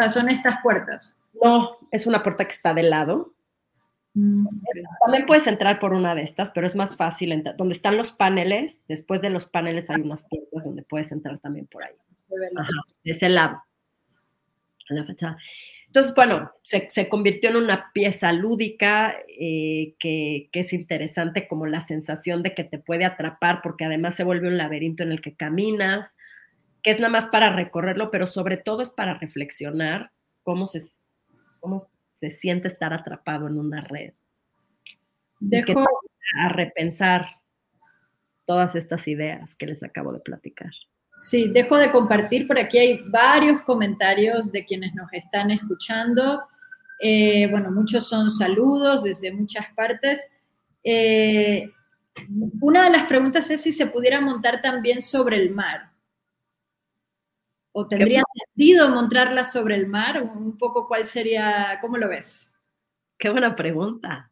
S1: son estas puertas.
S2: No, es una puerta que está de lado Mm, También puedes entrar por una de estas, pero es más fácil entrar. Donde están los paneles, después de los paneles hay unas puertas donde puedes entrar también por ahí. de ese lado, en la fachada. Entonces, bueno, se, convirtió en una pieza lúdica eh, que, que, es interesante como la sensación de que te puede atrapar porque además se vuelve un laberinto en el que caminas, que es nada más para recorrerlo, pero sobre todo es para reflexionar cómo se, cómo se siente estar atrapado en una red. Dejo a repensar todas estas ideas que les acabo de platicar.
S1: Sí, dejo de compartir. Por aquí hay varios comentarios de quienes nos están escuchando. Eh, bueno, muchos son saludos desde muchas partes. Eh, una de las preguntas es si se pudiera montar también sobre el mar. ¿O tendría sentido montarla sobre el mar? Un poco cuál sería, ¿cómo lo ves?
S2: Qué buena pregunta.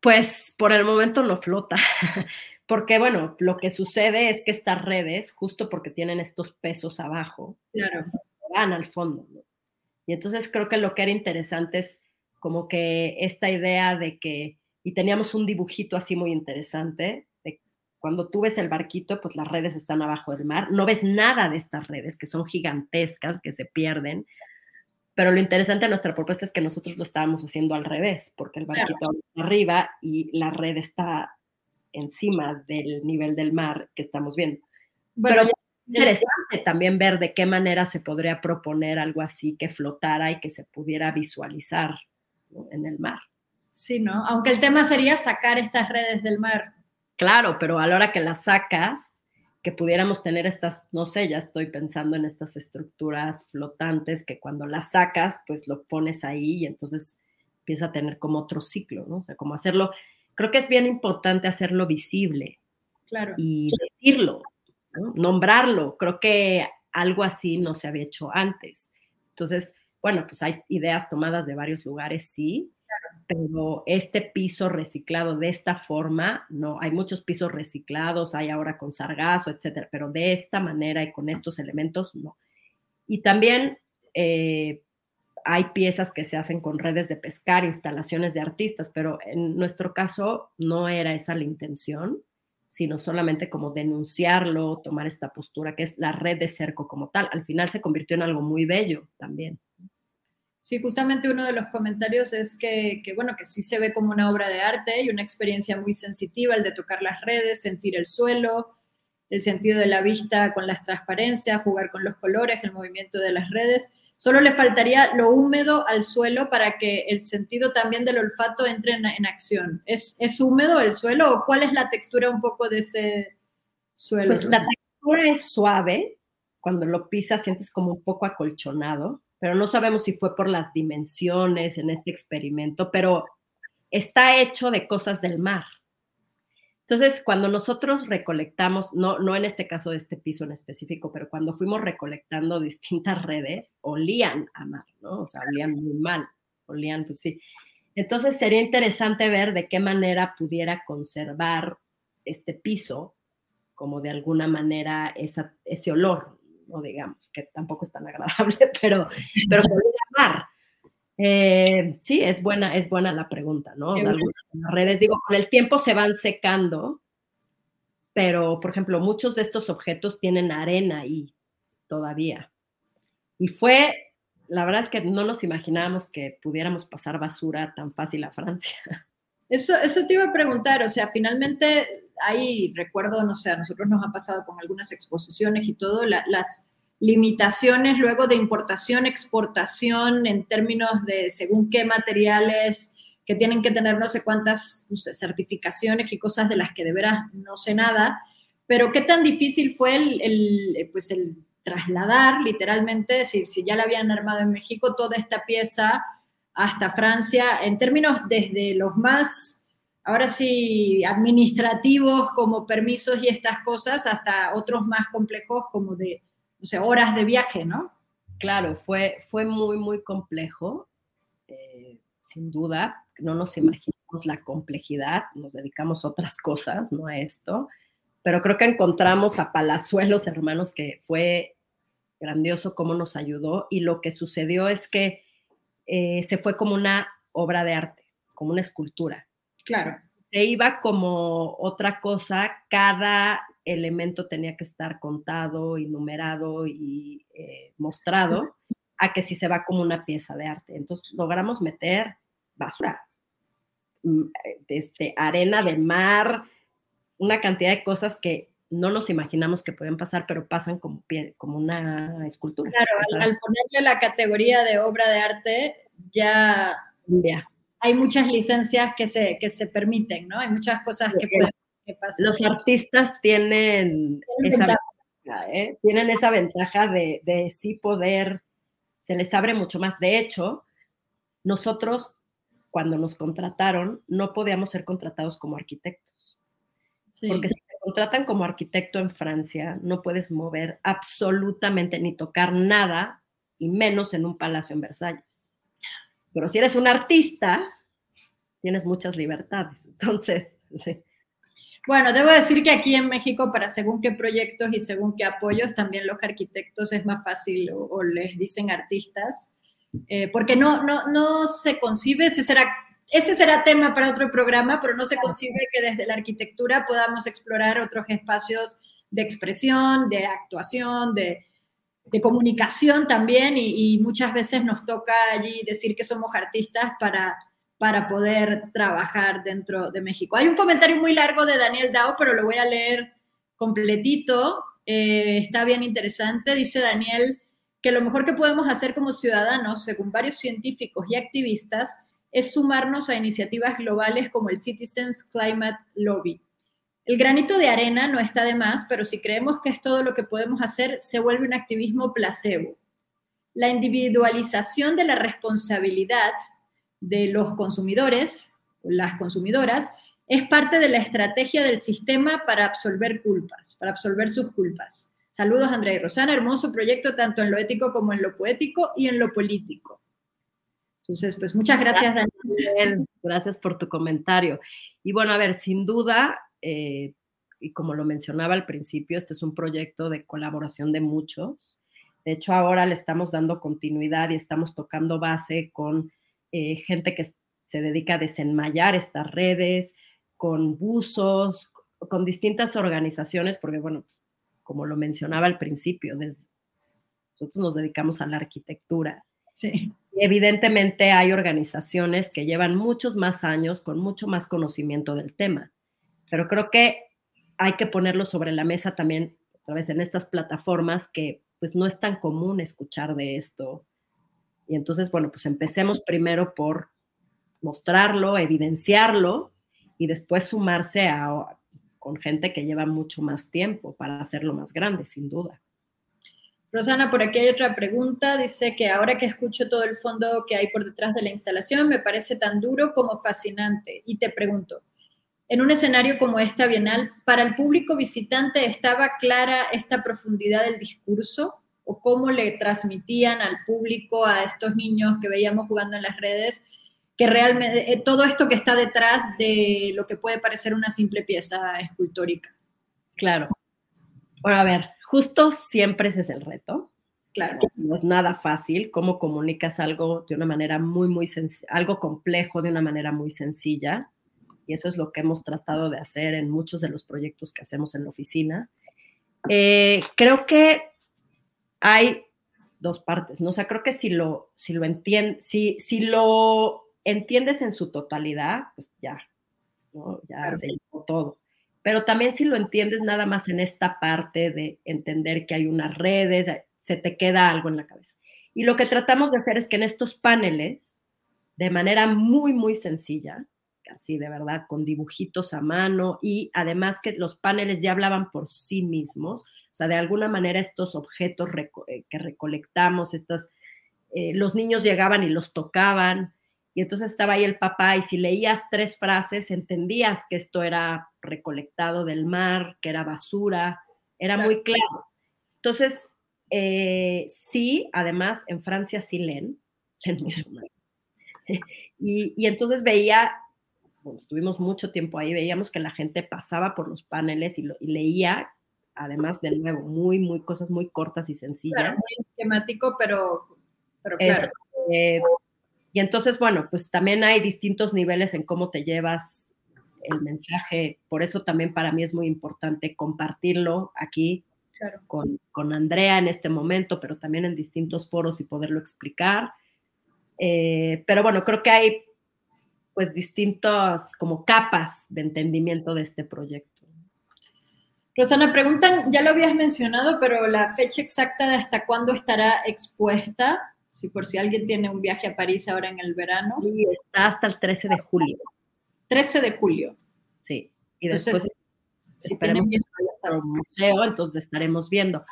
S2: Pues por el momento no flota, porque bueno, lo que sucede es que estas redes, justo porque tienen estos pesos abajo,
S1: claro.
S2: Pues, van al fondo. Y entonces creo que lo que era interesante es como que esta idea de que, y teníamos un dibujito así muy interesante, cuando tú ves el barquito, pues las redes están abajo del mar, no ves nada de estas redes que son gigantescas, que se pierden, pero lo interesante de nuestra propuesta es que nosotros lo estábamos haciendo al revés, porque el barquito está arriba y la red está encima del nivel del mar que estamos viendo. pero es interesante también ver de qué manera se podría proponer algo así que flotara y que se pudiera visualizar en el mar.
S1: Sí, ¿no? Aunque el tema sería sacar estas redes del mar.
S2: Claro, pero a la hora que las sacas, que pudiéramos tener estas, no sé, ya estoy pensando en estas estructuras flotantes que cuando las sacas, pues lo pones ahí y entonces empieza a tener como otro ciclo, ¿no? O sea, como hacerlo, creo que es bien importante hacerlo visible.
S1: Claro.
S2: Y decirlo, nombrarlo. Creo que algo así no se había hecho antes. Entonces, bueno, pues hay ideas tomadas de varios lugares, sí, pero este piso reciclado de esta forma, no, hay muchos pisos reciclados, hay ahora con sargazo, etcétera, pero de esta manera y con estos elementos, no. Y también eh, hay piezas que se hacen con redes de pescar, instalaciones de artistas, pero en nuestro caso no era esa la intención, sino solamente como denunciarlo, tomar esta postura que es la red de cerco como tal. Al final se convirtió en algo muy bello también.
S1: Sí, justamente uno de los comentarios es que, bueno, que sí se ve como una obra de arte y una experiencia muy sensitiva, el de tocar las redes, sentir el suelo, el sentido de la vista con las transparencias, jugar con los colores, el movimiento de las redes. Solo le faltaría lo húmedo al suelo para que el sentido también del olfato entre en, acción. ¿Es, ¿Es, húmedo el suelo o cuál es la textura un poco de ese suelo?
S2: Pues la textura es suave. Cuando lo pisas sientes como un poco acolchonado pero no sabemos si fue por las dimensiones en este experimento, pero está hecho de cosas del mar. Entonces, cuando nosotros recolectamos, no, no en este caso de este piso en específico, pero cuando fuimos recolectando distintas redes, olían a mar, ¿no? O sea, olían muy mal, olían, pues sí. Entonces, sería interesante ver de qué manera pudiera conservar este piso, como de alguna manera ese olor, digamos, que tampoco es tan agradable, pero, pero llamar. Eh, sí, es buena, es buena la pregunta, ¿no? las redes, digo, con el tiempo se van secando, pero, por ejemplo, muchos de estos objetos tienen arena ahí todavía. Y fue, la verdad es que no nos imaginábamos que pudiéramos pasar basura tan fácil a Francia.
S1: Eso, eso te iba a preguntar, o sea, finalmente hay, recuerdo, no sé, a nosotros nos ha pasado con algunas exposiciones y todo, las limitaciones luego de importación, exportación en términos de según qué materiales que tienen que tener no sé cuántas certificaciones y cosas de las que de veras no sé nada, pero qué tan difícil fue el, pues el trasladar literalmente, si, si ya la habían armado en México, toda esta pieza hasta Francia, en términos desde los más, ahora sí, administrativos como permisos y estas cosas, hasta otros más complejos como de, no sé, horas de viaje, ¿no?
S2: Claro, fue, fue muy, muy complejo, eh, sin duda, no nos imaginamos la complejidad, nos dedicamos a otras cosas, no a esto, pero creo que encontramos a Palazuelos, hermanos, que fue grandioso cómo nos ayudó y lo que sucedió es que eh, se fue como una obra de arte, como una escultura.
S1: Claro.
S2: Se iba como otra cosa, cada elemento tenía que estar contado y numerado y eh, mostrado, a que si se va como una pieza de arte. Entonces logramos meter basura, mm, este, arena de mar, una cantidad de cosas que no nos imaginamos que pueden pasar, pero pasan como, como una escultura.
S1: Claro, al, ponerle la categoría de obra de arte, ya, hay muchas licencias que se, que se permiten, ¿no? Hay muchas cosas que, pueden, pasar.
S2: Los artistas tienen, esa ventaja, ¿eh? tienen esa ventaja de, de sí poder, se les abre mucho más. De hecho, nosotros, cuando nos contrataron, no podíamos ser contratados como arquitectos. Porque si contratan como arquitecto en Francia, no puedes mover absolutamente ni tocar nada, y menos en un palacio en Versalles. Pero si eres un artista, tienes muchas libertades. Entonces, sí.
S1: Bueno, debo decir que aquí en México, para según qué proyectos y según qué apoyos, también los arquitectos es más fácil o, les dicen artistas, eh, porque no, no, no se concibe, ese será, ese será tema para otro programa, pero no se concibe que desde la arquitectura podamos explorar otros espacios de expresión, de actuación, de, de comunicación también, y, muchas veces nos toca allí decir que somos artistas para para poder trabajar dentro de México. Hay un comentario muy largo de Daniel Dao, pero lo voy a leer completito. Eh, está bien interesante. Dice Daniel que lo mejor que podemos hacer como ciudadanos, según varios científicos y activistas, es sumarnos a iniciativas globales como el Citizens Climate Lobby. El granito de arena no está de más, pero si creemos que es todo lo que podemos hacer, se vuelve un activismo placebo. La individualización de la responsabilidad de los consumidores, las consumidoras, es parte de la estrategia del sistema para absolver culpas, para absolver sus culpas. Saludos, Andrea y Rosana. Hermoso proyecto tanto en lo ético como en lo poético y en lo político. Entonces, pues muchas gracias,
S2: Daniel. Gracias por tu comentario. Y bueno, a ver, sin duda, eh, y como lo mencionaba al principio, este es un proyecto de colaboración de muchos. De hecho, ahora le estamos dando continuidad y estamos tocando base con eh, gente que se dedica a desenmayar estas redes, con buzos, con distintas organizaciones, porque bueno, como lo mencionaba al principio, nosotros nos dedicamos a la arquitectura.
S1: Sí.
S2: evidentemente hay organizaciones que llevan muchos más años con mucho más conocimiento del tema, pero creo que hay que ponerlo sobre la mesa también, otra vez en estas plataformas que pues no es tan común escuchar de esto, y entonces, bueno, pues empecemos primero por mostrarlo, evidenciarlo y después sumarse a, con gente que lleva mucho más tiempo para hacerlo más grande, sin duda.
S1: Rosana, por aquí hay otra pregunta. Dice que ahora que escucho todo el fondo que hay por detrás de la instalación, me parece tan duro como fascinante. Y te pregunto, en un escenario como esta Bienal, ¿para el público visitante estaba clara esta profundidad del discurso? o cómo le transmitían al público, a estos niños que veíamos jugando en las redes, que realmente eh, todo esto que está detrás de lo que puede parecer una simple pieza escultórica.
S2: Claro. Bueno, a ver, justo siempre ese es el reto.
S1: Claro.
S2: No es nada fácil cómo comunicas algo de una manera muy, muy sencilla, algo complejo de una manera muy sencilla. Y eso es lo que hemos tratado de hacer en muchos de los proyectos que hacemos en la oficina. Eh, creo que hay dos partes, ¿no? O sea, creo que si lo, si lo, si, si lo entiendes en su totalidad, pues ya, ¿no? Ya se hizo todo. Pero también si lo entiendes nada más en esta parte de entender que hay unas redes, se te queda algo en la cabeza. Y lo que tratamos de hacer es que en estos paneles, de manera muy, muy sencilla, así de verdad, con dibujitos a mano y además que los paneles ya hablaban por sí mismos, o sea, de alguna manera estos objetos eh, que recolectamos, estas, eh, los niños llegaban y los tocaban, y entonces estaba ahí el papá, y si leías tres frases, entendías que esto era recolectado del mar, que era basura, era muy claro. Entonces, eh, sí, además en Francia sí leen, mucho más. Y, y, entonces veía, bueno, estuvimos mucho tiempo ahí, veíamos que la gente pasaba por los paneles y, y leía además de nuevo, muy, muy cosas muy cortas y sencillas. Claro,
S1: muy esquemático, pero, pero claro.
S2: Este, y entonces, bueno, pues también hay distintos niveles en cómo te llevas el mensaje. Por eso también para mí es muy importante compartirlo aquí con, con, Andrea en este momento, pero también en distintos foros y poderlo explicar. Eh, pero bueno, creo que hay pues distintas como capas de entendimiento de este proyecto.
S1: Rosana, preguntan, ya lo habías mencionado, pero la fecha exacta de hasta cuándo estará expuesta, si por si alguien tiene un viaje a París ahora en el verano.
S2: Sí, está hasta el 13 de julio.
S1: 13 de julio.
S2: Sí, y después si esperemos que un museo, entonces estaremos viendo.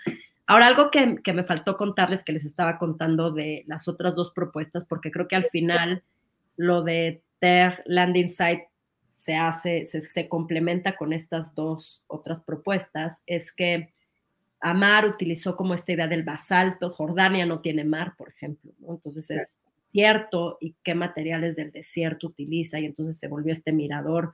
S2: Ahora, algo que, que, me faltó contarles, que les estaba contando de las otras dos propuestas, porque creo que al final lo de Ter Landing Site se hace, se, complementa con estas dos otras propuestas, es que Amar utilizó como esta idea del basalto, Jordania no tiene mar, por ejemplo, entonces es cierto y qué materiales del desierto utiliza y entonces se volvió este mirador,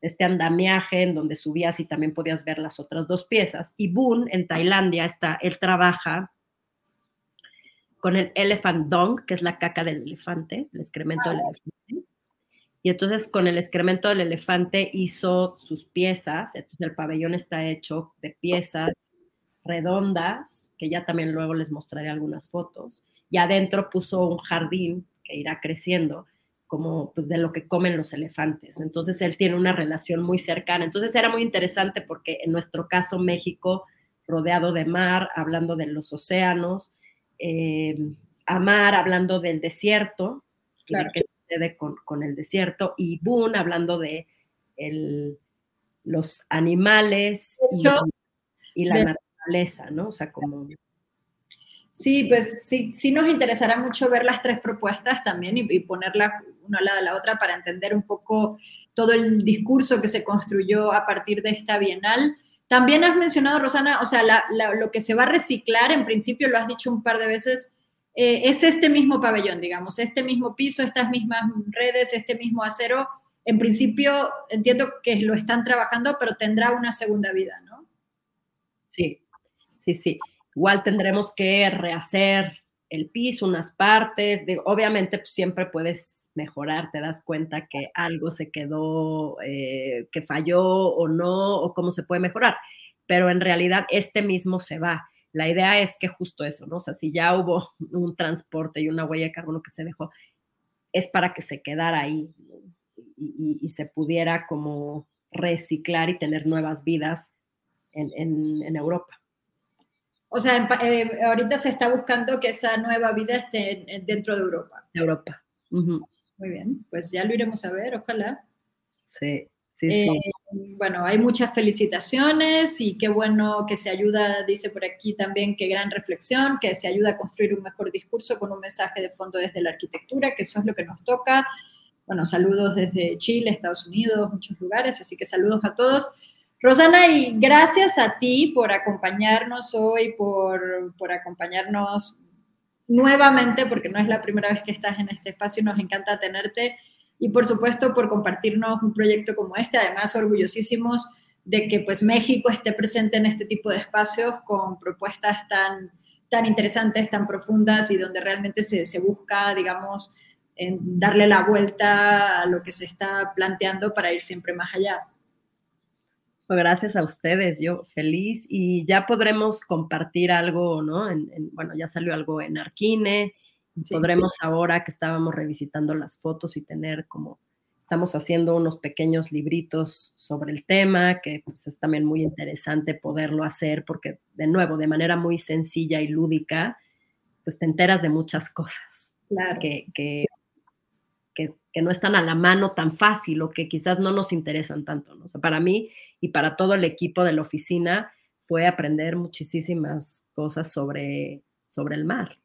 S2: este andamiaje en donde subías y también podías ver las otras dos piezas. Y Boone en Tailandia está, él trabaja con el elephant dung, que es la caca del elefante, el excremento del elefante. Y entonces con el excremento del elefante hizo sus piezas, entonces el pabellón está hecho de piezas redondas, que ya también luego les mostraré algunas fotos, y adentro puso un jardín que irá creciendo, como pues de lo que comen los elefantes. Entonces él tiene una relación muy cercana. Entonces era muy interesante porque en nuestro caso México, rodeado de mar, hablando de los océanos, eh, Amar hablando del desierto, claro. que sucede con, el desierto, y Boone hablando de los animales y, la naturaleza, ¿no? O sea, como...
S1: Sí, pues sí, sí nos interesará mucho ver las tres propuestas también y, y ponerlas una al lado de la otra para entender un poco todo el discurso que se construyó a partir de esta bienal. También has mencionado, Rosana, o sea, lo que se va a reciclar, en principio lo has dicho un par de veces, eh, es este mismo pabellón, digamos, este mismo piso, estas mismas redes, este mismo acero. En principio, entiendo que lo están trabajando, pero tendrá una segunda vida, ¿no?
S2: Sí, sí, sí. Igual tendremos que rehacer el piso, unas partes, de, obviamente pues, siempre puedes mejorar, te das cuenta que algo se quedó, eh, que falló o no, o cómo se puede mejorar, pero en realidad este mismo se va. La idea es que justo eso, ¿no? O sea, si ya hubo un transporte y una huella de carbono que se dejó, es para que se quedara ahí y, se pudiera como reciclar y tener nuevas vidas en Europa.
S1: O sea, eh, ahorita se está buscando que esa nueva vida esté dentro de Europa.
S2: Europa.
S1: Muy bien, pues ya lo iremos a ver, ojalá.
S2: Sí, Eh,
S1: bueno, hay muchas felicitaciones y qué bueno que se ayuda, dice por aquí también, qué gran reflexión, que se ayuda a construir un mejor discurso con un mensaje de fondo desde la arquitectura, que eso es lo que nos toca. Bueno, saludos desde Chile, Estados Unidos, muchos lugares, así que saludos a todos. Rosana, y gracias a ti por acompañarnos hoy, por, por, acompañarnos nuevamente, porque no es la primera vez que estás en este espacio, nos encanta tenerte, y por supuesto por compartirnos un proyecto como este, además orgullosísimos de que pues México esté presente en este tipo de espacios con propuestas tan, tan interesantes, tan profundas y donde realmente se, se busca, digamos, en darle la vuelta a lo que se está planteando para ir siempre más allá.
S2: Pues gracias a ustedes, yo feliz y ya podremos compartir algo, ¿no? bueno, ya salió algo en Arquine, podremos ahora que estábamos revisitando las fotos y tener como, estamos haciendo unos pequeños libritos sobre el tema, que pues es también muy interesante poderlo hacer porque, de nuevo, de manera muy sencilla y lúdica, pues te enteras de muchas cosas.
S1: Claro.
S2: Que, que que, no están a la mano tan fácil o que quizás no nos interesan tanto. ¿no? para mí y para todo el equipo de la oficina fue aprender muchísimas cosas sobre, sobre el mar.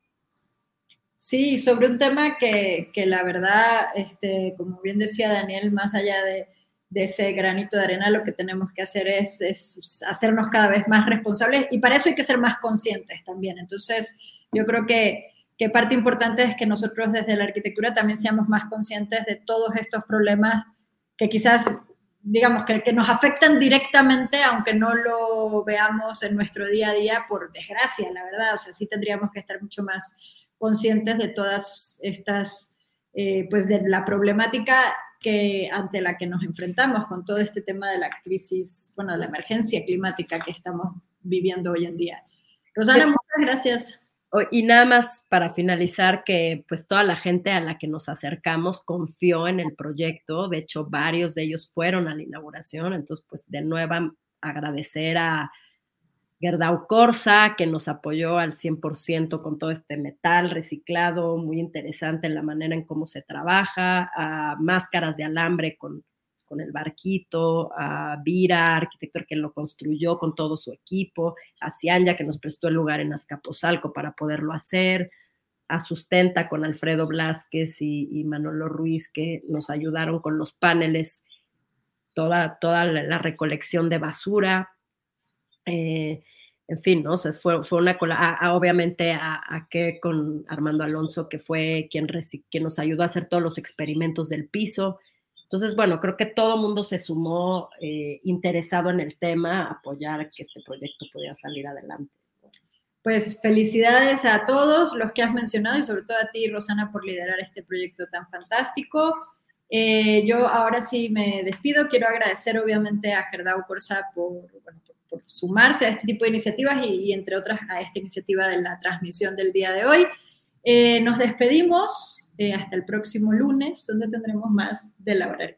S1: Sí, sobre un tema que, que la verdad, este, como bien decía Daniel, más allá de, ese granito de arena, lo que tenemos que hacer es, es, hacernos cada vez más responsables y para eso hay que ser más conscientes también. Entonces, yo creo que que parte importante es que nosotros desde la arquitectura también seamos más conscientes de todos estos problemas que quizás, digamos, que, que nos afectan directamente, aunque no lo veamos en nuestro día a día, por desgracia, la verdad. O sea, sí tendríamos que estar mucho más conscientes de todas estas, eh, pues de la problemática que ante la que nos enfrentamos con todo este tema de la crisis, bueno, de la emergencia climática que estamos viviendo hoy en día. Rosana, muchas gracias.
S2: Y nada más para finalizar, que pues toda la gente a la que nos acercamos confió en el proyecto, de hecho varios de ellos fueron a la inauguración, entonces pues de nuevo agradecer a Gerdau Corsa, que nos apoyó al 100% con todo este metal reciclado, muy interesante en la manera en cómo se trabaja, a máscaras de alambre con con el barquito, a Vira, arquitecto que lo construyó con todo su equipo, a Cianya, que nos prestó el lugar en Azcapotzalco para poderlo hacer, a Sustenta con Alfredo Blasquez y, Manolo Ruiz, que nos ayudaron con los paneles toda, toda la recolección de basura. Eh, en fin, ¿no? O sea, fue, fue una cola, obviamente a, a, que con Armando Alonso, que fue quien, quien nos ayudó a hacer todos los experimentos del piso. Entonces, bueno, creo que todo mundo se sumó eh, interesado en el tema, a apoyar que este proyecto pudiera salir adelante.
S1: Pues felicidades a todos los que has mencionado y sobre todo a ti, Rosana, por liderar este proyecto tan fantástico. Eh, yo ahora sí me despido. Quiero agradecer obviamente a Gerdau Corsa por, bueno, por sumarse a este tipo de iniciativas y, entre otras a esta iniciativa de la transmisión del día de hoy. Eh, nos despedimos eh, hasta el próximo lunes, donde tendremos más de la hora